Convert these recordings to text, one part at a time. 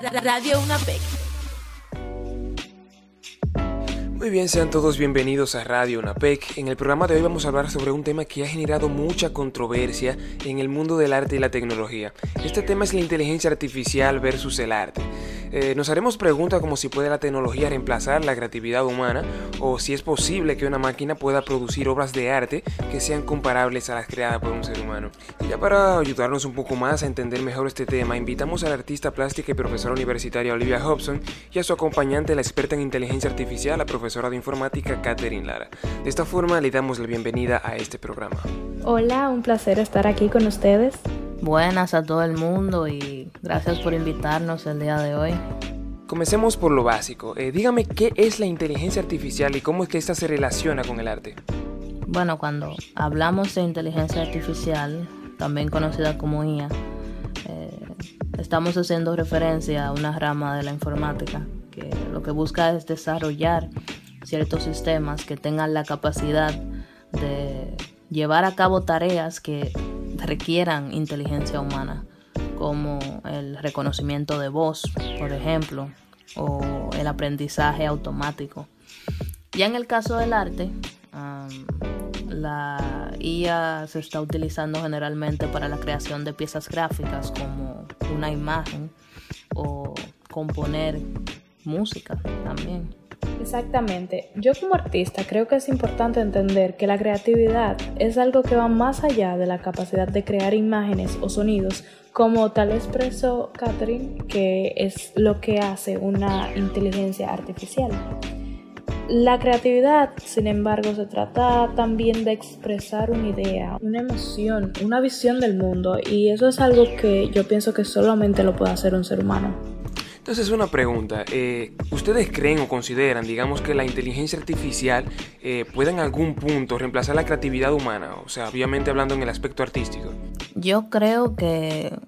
Radio UNAPEC. Muy bien, sean todos bienvenidos a Radio UNAPEC. En el programa de hoy vamos a hablar sobre un tema que ha generado mucha controversia en el mundo del arte y la tecnología. Este tema es la inteligencia artificial versus el arte. Eh, nos haremos preguntas como si puede la tecnología reemplazar la creatividad humana o si es posible que una máquina pueda producir obras de arte que sean comparables a las creadas por un ser humano. Y ya para ayudarnos un poco más a entender mejor este tema, invitamos a la artista plástica y profesora universitaria Olivia Hobson y a su acompañante, la experta en inteligencia artificial, la profesora de informática Catherine Lara. De esta forma le damos la bienvenida a este programa. Hola, un placer estar aquí con ustedes. Buenas a todo el mundo y gracias por invitarnos el día de hoy. Comencemos por lo básico. Eh, dígame qué es la inteligencia artificial y cómo es que esta se relaciona con el arte. Bueno, cuando hablamos de inteligencia artificial, también conocida como IA, eh, estamos haciendo referencia a una rama de la informática que lo que busca es desarrollar ciertos sistemas que tengan la capacidad de llevar a cabo tareas que requieran inteligencia humana, como el reconocimiento de voz, por ejemplo, o el aprendizaje automático. Ya en el caso del arte, la IA se está utilizando generalmente para la creación de piezas gráficas como una imagen o componer música también. Exactamente. Yo como artista creo que es importante entender que la creatividad es algo que va más allá de la capacidad de crear imágenes o sonidos, como tal expresó Catherine, que es lo que hace una inteligencia artificial. La creatividad, sin embargo, se trata también de expresar una idea, una emoción, una visión del mundo y eso es algo que yo pienso que solamente lo puede hacer un ser humano. Entonces, una pregunta. Eh, ¿Ustedes creen o consideran, digamos, que la inteligencia artificial eh, puede en algún punto reemplazar la creatividad humana? O sea, obviamente hablando en el aspecto artístico. Yo creo que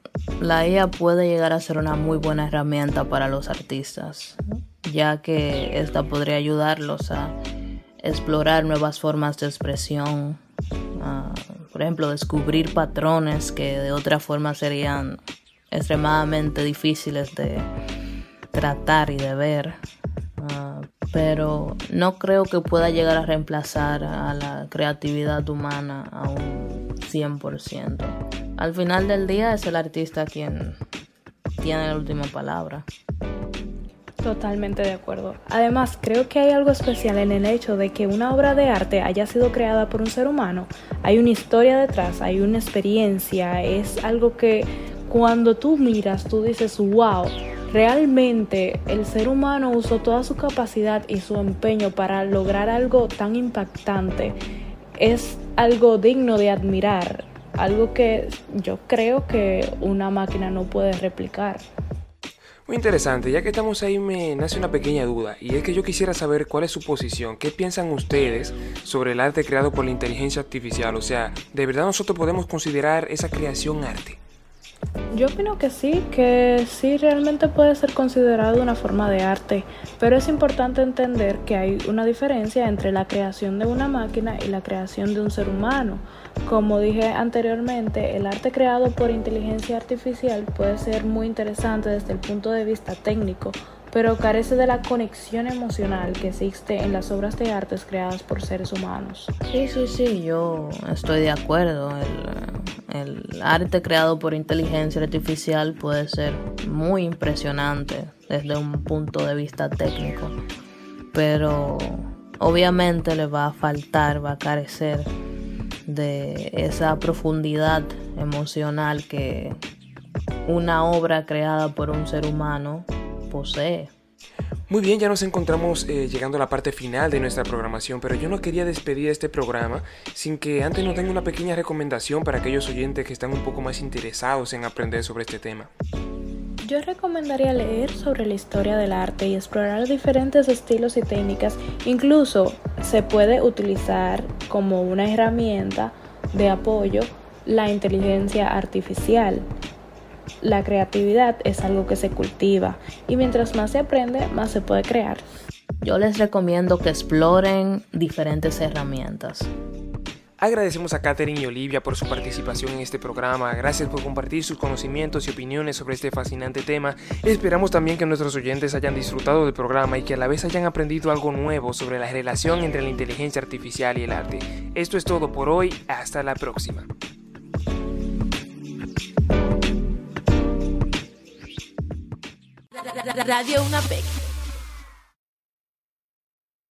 la IA puede llegar a ser una muy buena herramienta para los artistas, ya que esta podría ayudarlos a explorar nuevas formas de expresión, por ejemplo, descubrir patrones que de otra forma serían extremadamente difíciles de tratar y de ver. Ah, pero no creo que pueda llegar a reemplazar a la creatividad humana a un 100%. Al final del día es el artista quien tiene la última palabra. Totalmente de acuerdo. Además, creo que hay algo especial en el hecho de que una obra de arte haya sido creada por un ser humano. Hay una historia detrás, hay una experiencia, es algo que cuando tú miras, tú dices, wow, realmente el ser humano usó toda su capacidad y su empeño para lograr algo tan impactante. Es algo digno de admirar, algo que yo creo que una máquina no puede replicar. Muy interesante, ya que estamos ahí me nace una pequeña duda y es que yo quisiera saber cuál es su posición, qué piensan ustedes sobre el arte creado por la inteligencia artificial, o sea, ¿de verdad nosotros podemos considerar esa creación arte? Yo opino que sí, que sí realmente puede ser considerado una forma de arte, pero es importante entender que hay una diferencia entre la creación de una máquina y la creación de un ser humano. Como dije anteriormente, el arte creado por inteligencia artificial puede ser muy interesante desde el punto de vista técnico, pero carece de la conexión emocional que existe en las obras de arte creadas por seres humanos. Sí, sí, sí, yo estoy de acuerdo. El, el arte creado por inteligencia artificial puede ser muy impresionante desde un punto de vista técnico, pero obviamente le va a faltar, va a carecer de esa profundidad emocional que una obra creada por un ser humano posee. Muy bien, ya nos encontramos eh, llegando a la parte final de nuestra programación, pero yo no quería despedir este programa sin que antes no tenga una pequeña recomendación para aquellos oyentes que están un poco más interesados en aprender sobre este tema. Yo recomendaría leer sobre la historia del arte y explorar diferentes estilos y técnicas. Incluso se puede utilizar como una herramienta de apoyo la inteligencia artificial la creatividad es algo que se cultiva y mientras más se aprende, más se puede crear. Yo les recomiendo que exploren diferentes herramientas. Agradecemos a Katherine y Olivia por su participación en este programa. Gracias por compartir sus conocimientos y opiniones sobre este fascinante tema. Esperamos también que nuestros oyentes hayan disfrutado del programa y que a la vez hayan aprendido algo nuevo sobre la relación entre la inteligencia artificial y el arte. Esto es todo por hoy. Hasta la próxima. Radio UNAPEC